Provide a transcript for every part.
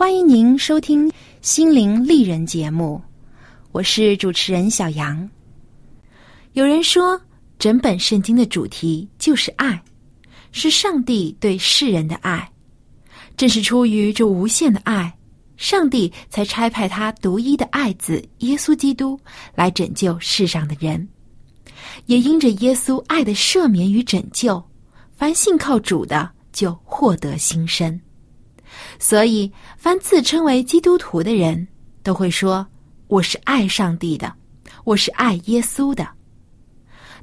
欢迎您收听《心灵丽人》节目，我是主持人小杨。有人说，整本圣经的主题就是爱，是上帝对世人的爱。正是出于这无限的爱，上帝才差派他独一的爱子耶稣基督来拯救世上的人。也因着耶稣爱的赦免与拯救，凡信靠主的。就获得新生，所以凡自称为基督徒的人都会说：“我是爱上帝的，我是爱耶稣的。”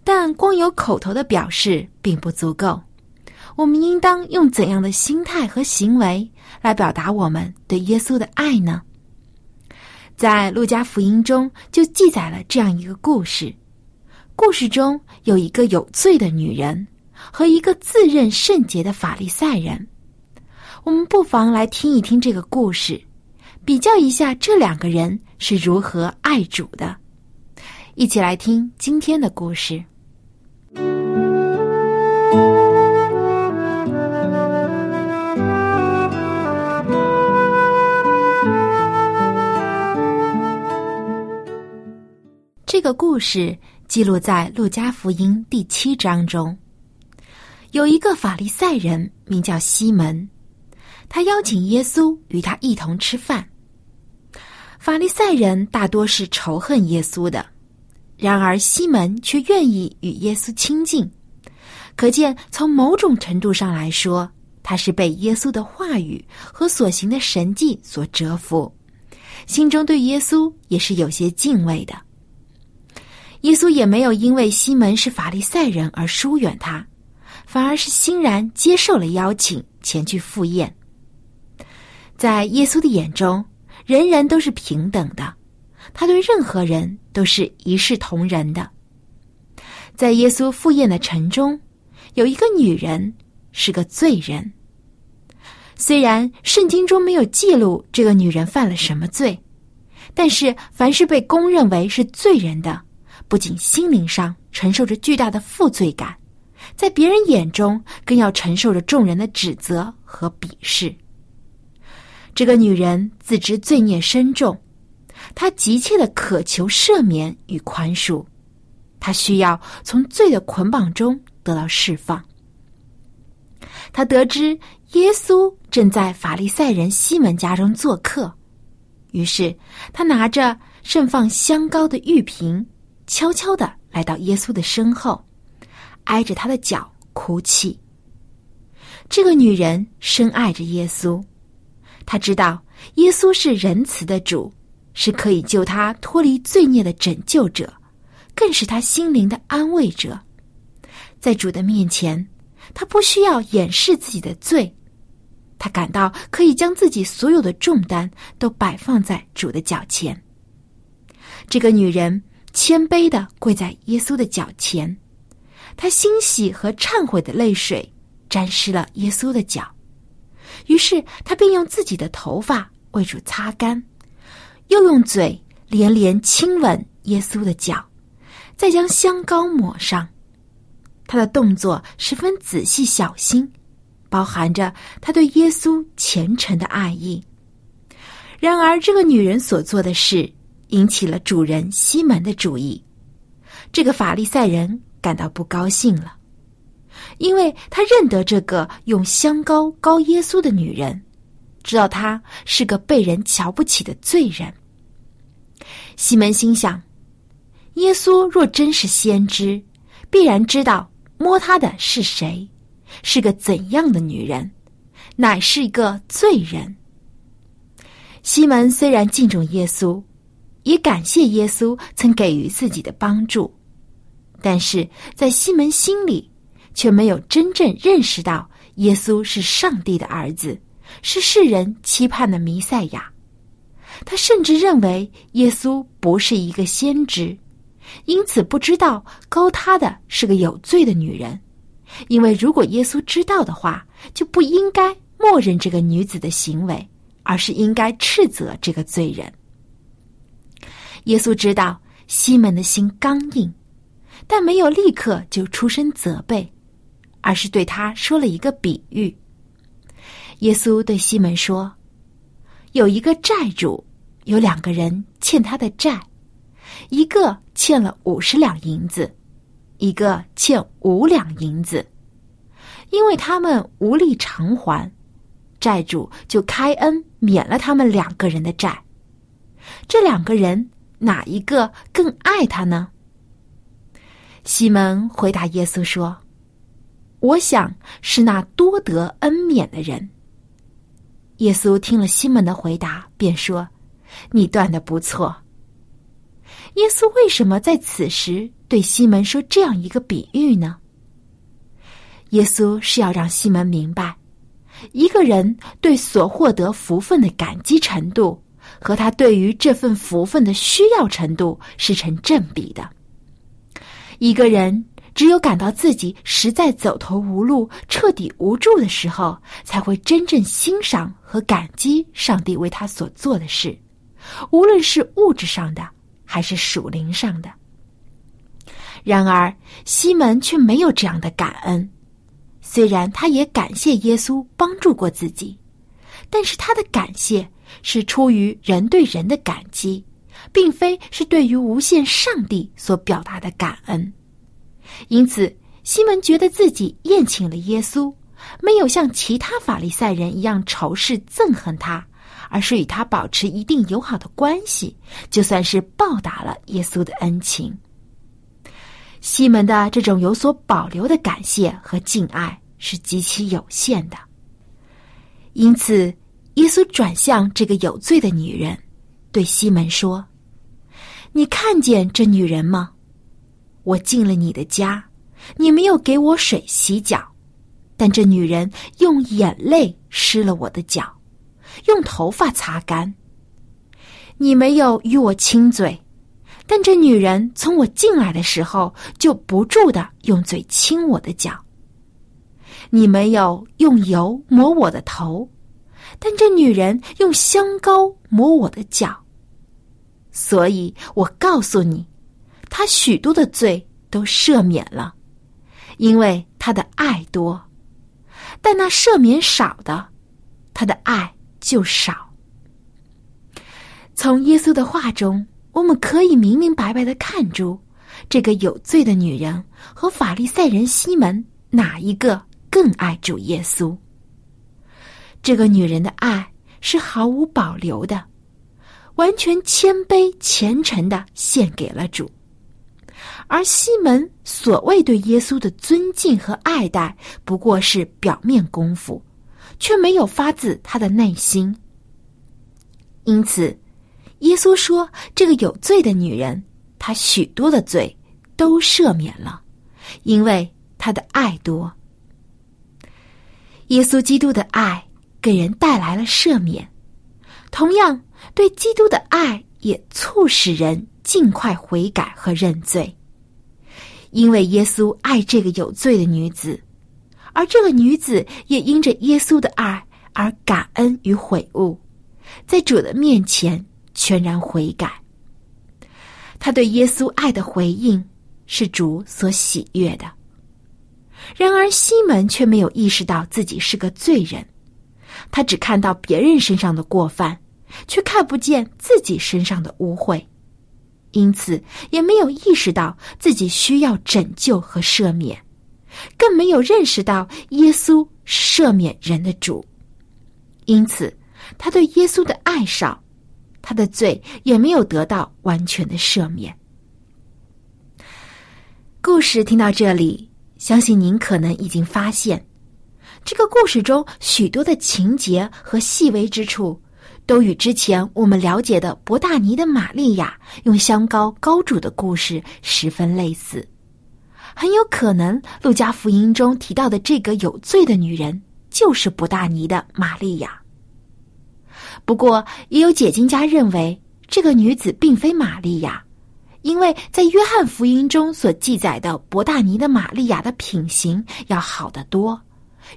但光有口头的表示并不足够，我们应当用怎样的心态和行为来表达我们对耶稣的爱呢？在路加福音中就记载了这样一个故事：故事中有一个有罪的女人。和一个自认圣洁的法利赛人，我们不妨来听一听这个故事，比较一下这两个人是如何爱主的。一起来听今天的故事。这个故事记录在《路加福音》第七章中。有一个法利赛人名叫西门，他邀请耶稣与他一同吃饭。法利赛人大多是仇恨耶稣的，然而西门却愿意与耶稣亲近，可见从某种程度上来说，他是被耶稣的话语和所行的神迹所折服，心中对耶稣也是有些敬畏的。耶稣也没有因为西门是法利赛人而疏远他。反而是欣然接受了邀请，前去赴宴。在耶稣的眼中，人人都是平等的，他对任何人都是一视同仁的。在耶稣赴宴的城中，有一个女人是个罪人。虽然圣经中没有记录这个女人犯了什么罪，但是凡是被公认为是罪人的，不仅心灵上承受着巨大的负罪感。在别人眼中，更要承受着众人的指责和鄙视。这个女人自知罪孽深重，她急切的渴求赦免与宽恕，她需要从罪的捆绑中得到释放。她得知耶稣正在法利赛人西门家中做客，于是她拿着盛放香膏的玉瓶，悄悄的来到耶稣的身后。挨着他的脚哭泣。这个女人深爱着耶稣，他知道耶稣是仁慈的主，是可以救他脱离罪孽的拯救者，更是他心灵的安慰者。在主的面前，他不需要掩饰自己的罪，他感到可以将自己所有的重担都摆放在主的脚前。这个女人谦卑的跪在耶稣的脚前。她欣喜和忏悔的泪水沾湿了耶稣的脚，于是他便用自己的头发为主擦干，又用嘴连连亲吻耶稣的脚，再将香膏抹上。他的动作十分仔细小心，包含着他对耶稣虔诚的爱意。然而，这个女人所做的事引起了主人西门的注意。这个法利赛人感到不高兴了，因为他认得这个用香膏膏耶稣的女人，知道她是个被人瞧不起的罪人。西门心想：耶稣若真是先知，必然知道摸他的是谁，是个怎样的女人，乃是一个罪人。西门虽然敬重耶稣，也感谢耶稣曾给予自己的帮助，但是在西门心里，却没有真正认识到耶稣是上帝的儿子，是世人期盼的弥赛亚。他甚至认为耶稣不是一个先知，因此不知道勾他的是个有罪的女人。因为如果耶稣知道的话，就不应该默认这个女子的行为，而是应该斥责这个罪人。耶稣知道西门的心刚硬，但没有立刻就出声责备，而是对他说了一个比喻。耶稣对西门说：“有一个债主。”有两个人欠他的债，一个欠了五十两银子，一个欠五两银子。因为他们无力偿还，债主就开恩免了他们两个人的债。这两个人哪一个更爱他呢？西门回答耶稣说：“我想是那多得恩免的人。”耶稣听了西门的回答，便说。你断的不错。耶稣为什么在此时对西门说这样一个比喻呢？耶稣是要让西门明白，一个人对所获得福分的感激程度，和他对于这份福分的需要程度是成正比的。一个人只有感到自己实在走投无路、彻底无助的时候，才会真正欣赏和感激上帝为他所做的事。无论是物质上的还是属灵上的，然而西门却没有这样的感恩。虽然他也感谢耶稣帮助过自己，但是他的感谢是出于人对人的感激，并非是对于无限上帝所表达的感恩。因此，西门觉得自己宴请了耶稣，没有像其他法利赛人一样仇视憎恨他。而是与他保持一定友好的关系，就算是报答了耶稣的恩情。西门的这种有所保留的感谢和敬爱是极其有限的。因此，耶稣转向这个有罪的女人，对西门说：“你看见这女人吗？我进了你的家，你没有给我水洗脚，但这女人用眼泪湿了我的脚。”用头发擦干。你没有与我亲嘴，但这女人从我进来的时候就不住的用嘴亲我的脚。你没有用油抹我的头，但这女人用香膏抹我的脚。所以我告诉你，他许多的罪都赦免了，因为他的爱多；但那赦免少的，他的爱。就少。从耶稣的话中，我们可以明明白白的看出，这个有罪的女人和法利赛人西门哪一个更爱主耶稣？这个女人的爱是毫无保留的，完全谦卑虔诚的献给了主，而西门所谓对耶稣的尊敬和爱戴，不过是表面功夫。却没有发自他的内心，因此，耶稣说：“这个有罪的女人，她许多的罪都赦免了，因为她的爱多。”耶稣基督的爱给人带来了赦免，同样对基督的爱也促使人尽快悔改和认罪，因为耶稣爱这个有罪的女子。而这个女子也因着耶稣的爱而感恩与悔悟，在主的面前全然悔改。他对耶稣爱的回应是主所喜悦的。然而西门却没有意识到自己是个罪人，他只看到别人身上的过犯，却看不见自己身上的污秽，因此也没有意识到自己需要拯救和赦免，更没有认识到耶稣赦免人的主。因此，他对耶稣的爱少，他的罪也没有得到完全的赦免。故事听到这里，相信您可能已经发现，这个故事中许多的情节和细微之处，都与之前我们了解的伯大尼的玛利亚用香膏膏主的故事十分类似。很有可能，路加福音中提到的这个有罪的女人，就是伯大尼的玛利亚。不过，也有解经家认为，这个女子并非玛利亚。因为在约翰福音中所记载的伯大尼的玛利亚的品行要好得多，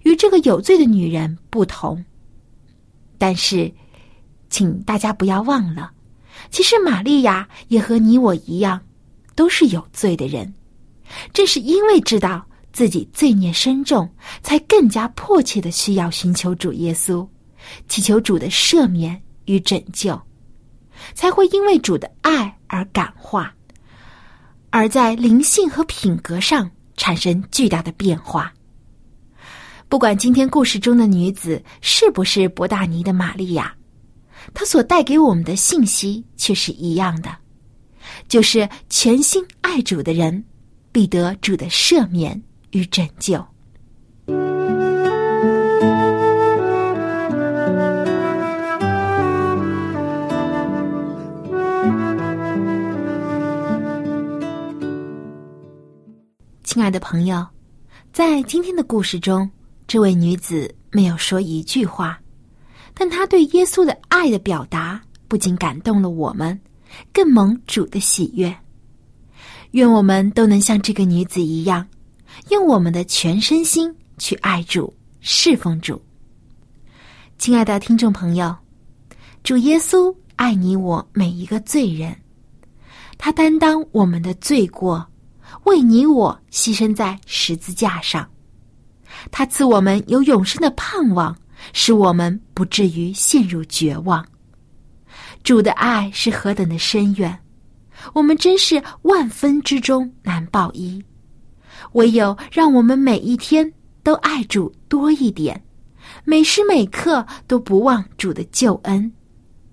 与这个有罪的女人不同。但是，请大家不要忘了，其实玛利亚也和你我一样，都是有罪的人。正是因为知道自己罪孽深重，才更加迫切的需要寻求主耶稣，祈求主的赦免与拯救，才会因为主的爱而感化。而在灵性和品格上产生巨大的变化。不管今天故事中的女子是不是博大尼的玛利亚，他所带给我们的信息却是一样的，就是全心爱主的人必得主的赦免与拯救。亲爱的朋友，在今天的故事中，这位女子没有说一句话，但她对耶稣的爱的表达不仅感动了我们，更蒙主的喜悦。愿我们都能像这个女子一样，用我们的全身心去爱主、侍奉主。亲爱的听众朋友，主耶稣爱你我每一个罪人，他担当我们的罪过。为你我牺牲在十字架上，他赐我们有永生的盼望，使我们不至于陷入绝望。主的爱是何等的深远，我们真是万分之中难报一。唯有让我们每一天都爱主多一点，每时每刻都不忘主的救恩，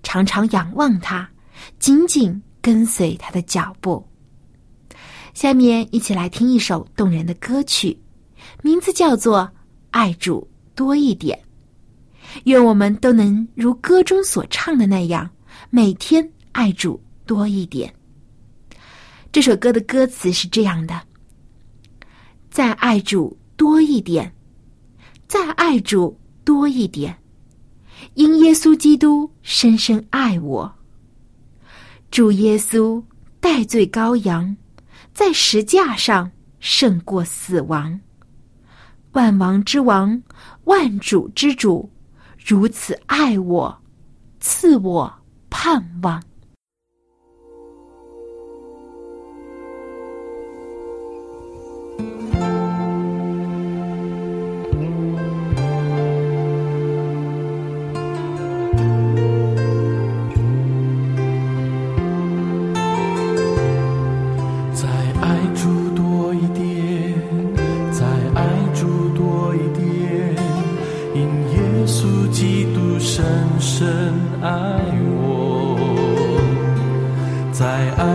常常仰望他，紧紧跟随他的脚步。下面一起来听一首动人的歌曲，名字叫做《爱主多一点》。愿我们都能如歌中所唱的那样，每天爱主多一点。这首歌的歌词是这样的：再爱主多一点，再爱主多一点，因耶稣基督深深爱我。主耶稣代罪羔羊。在石架上胜过死亡，万王之王，万主之主，如此爱我，赐我盼望。在爱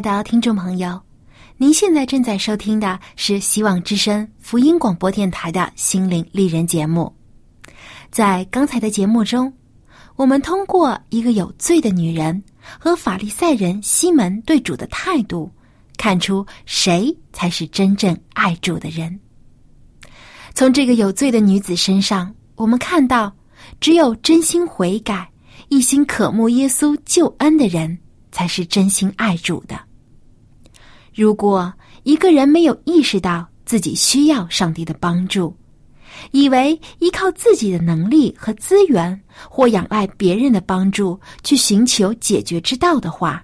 的听众朋友，您现在正在收听的是希望之声福音广播电台的心灵丽人节目。在刚才的节目中，我们通过一个有罪的女人和法利赛人西门对主的态度，看出谁才是真正爱主的人。从这个有罪的女子身上，我们看到，只有真心悔改、一心渴慕耶稣救恩的人，才是真心爱主的。如果一个人没有意识到自己需要上帝的帮助，以为依靠自己的能力和资源，或仰赖别人的帮助去寻求解决之道的话，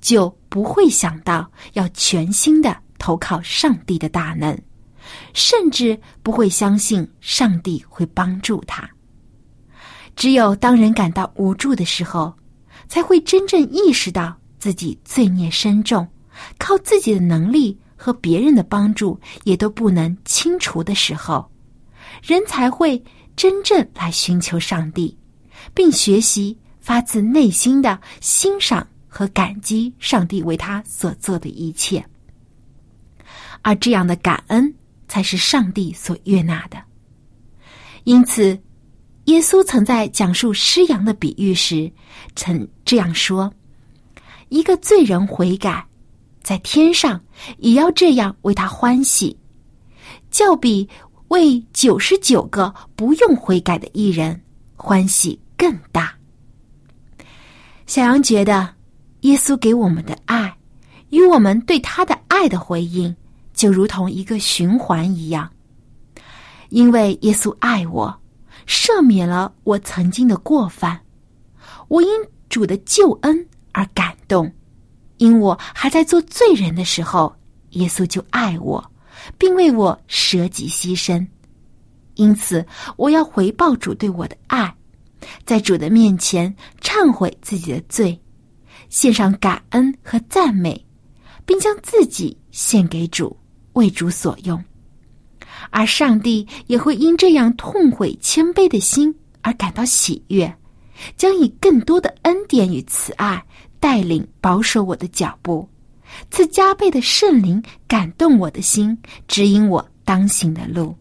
就不会想到要全心的投靠上帝的大能，甚至不会相信上帝会帮助他。只有当人感到无助的时候，才会真正意识到自己罪孽深重，靠自己的能力和别人的帮助也都不能清除的时候，人才会真正来寻求上帝，并学习发自内心的欣赏和感激上帝为他所做的一切。而这样的感恩才是上帝所悦纳的。因此，耶稣曾在讲述失羊的比喻时，曾这样说：“一个罪人悔改，在天上也要这样为他欢喜，较比为九十九个不用悔改的艺人欢喜更大。”小杨觉得，耶稣给我们的爱，与我们对他的爱的回应，就如同一个循环一样。因为耶稣爱我，赦免了我曾经的过犯，我因主的救恩而感动。因我还在做罪人的时候，耶稣就爱我，并为我舍己牺牲。因此，我要回报主对我的爱，在主的面前忏悔自己的罪，献上感恩和赞美，并将自己献给主，为主所用。而上帝也会因这样痛悔谦卑的心而感到喜悦，将以更多的恩典与慈爱带领保守我的脚步，赐加倍的圣灵感动我的心，指引我当行的路。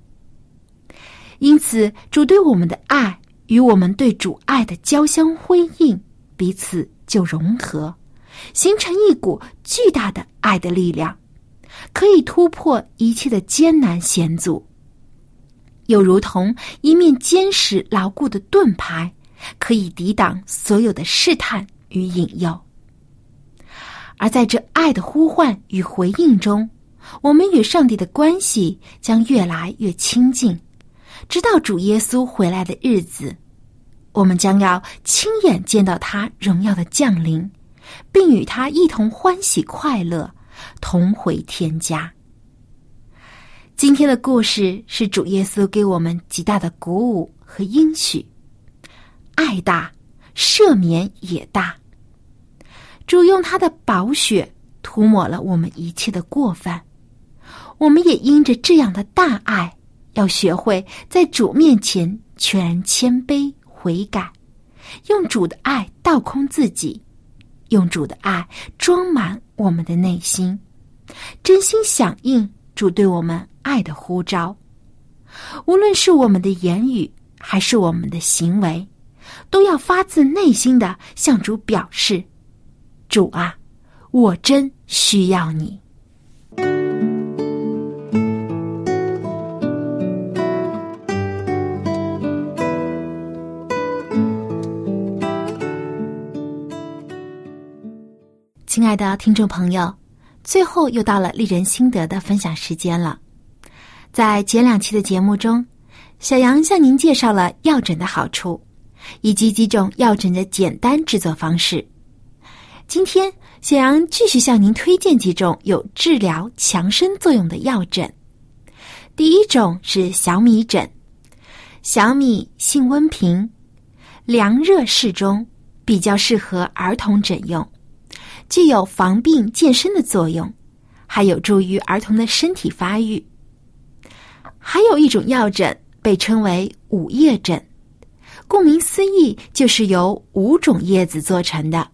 因此，主对我们的爱与我们对主爱的交相辉映，彼此就融合，形成一股巨大的爱的力量。可以突破一切的艰难险阻。又如同一面坚实牢固的盾牌，可以抵挡所有的试探与引诱。而在这爱的呼唤与回应中，我们与上帝的关系将越来越亲近，直到主耶稣回来的日子，我们将要亲眼见到他荣耀的降临，并与他一同欢喜快乐，同回天家。今天的故事是主耶稣给我们极大的鼓舞和应许，爱大，赦免也大。主用他的宝血涂抹了我们一切的过犯，我们也因着这样的大爱，要学会在主面前全然谦卑悔改，用主的爱倒空自己，用主的爱装满我们的内心，真心响应主对我们爱的呼召。无论是我们的言语还是我们的行为，都要发自内心的向主表示。主啊，我真需要你。亲爱的听众朋友，最后又到了丽人心得的分享时间了。在前两期的节目中，小杨向您介绍了药枕的好处，以及几种药枕的简单制作方式。今天，小杨继续向您推荐几种有治疗强身作用的药枕。第一种是小米枕，小米性温平，凉热适中，比较适合儿童枕用，具有防病健身的作用，还有助于儿童的身体发育。还有一种药枕被称为五叶枕，顾名思义，就是由五种叶子做成的。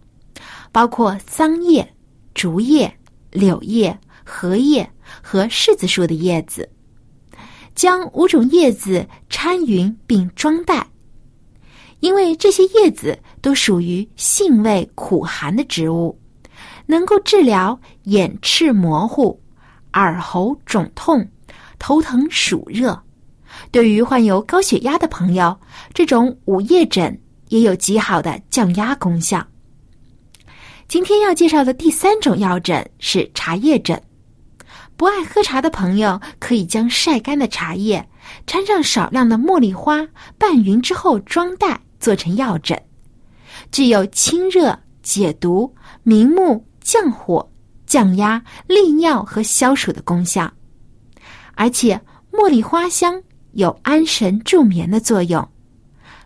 包括桑叶、竹叶、柳叶、荷叶和柿子树的叶子，将五种叶子掺匀并装袋。因为这些叶子都属于性味苦寒的植物，能够治疗眼赤模糊、耳喉肿痛、头疼暑热。对于患有高血压的朋友，这种五叶枕也有极好的降压功效。今天要介绍的第三种药枕是茶叶枕。不爱喝茶的朋友可以将晒干的茶叶掺上少量的茉莉花拌匀之后装袋做成药枕，具有清热解毒、明目降火、降压、利尿和消暑的功效。而且茉莉花香有安神助眠的作用，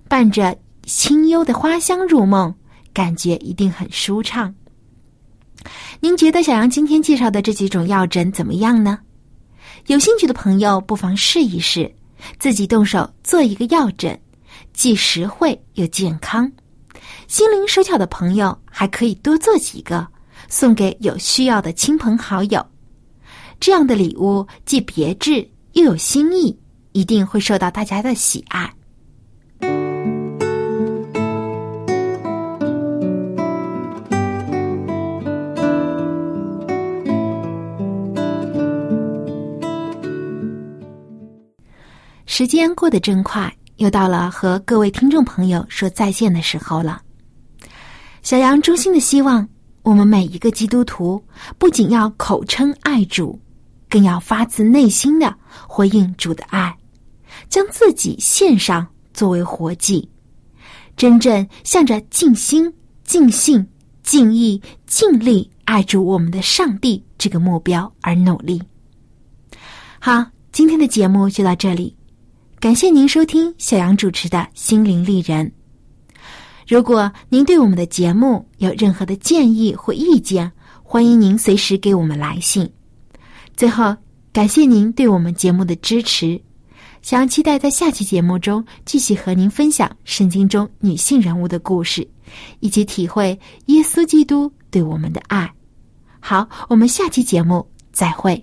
伴着清幽的花香入梦。感觉一定很舒畅。您觉得小杨今天介绍的这几种药枕怎么样呢？有兴趣的朋友不妨试一试，自己动手做一个药枕，既实惠又健康。心灵手巧的朋友还可以多做几个，送给有需要的亲朋好友。这样的礼物既别致又有新意，一定会受到大家的喜爱。时间过得真快，又到了和各位听众朋友说再见的时候了。小杨衷心的希望，我们每一个基督徒不仅要口称爱主，更要发自内心的回应主的爱，将自己献上作为活祭，真正向着尽心、尽性、尽意、尽力爱主我们的上帝这个目标而努力。好，今天的节目就到这里。感谢您收听小杨主持的《心灵丽人》。如果您对我们的节目有任何的建议或意见，欢迎您随时给我们来信。最后，感谢您对我们节目的支持。小杨期待在下期节目中继续和您分享圣经中女性人物的故事，以及体会耶稣基督对我们的爱。好，我们下期节目再会。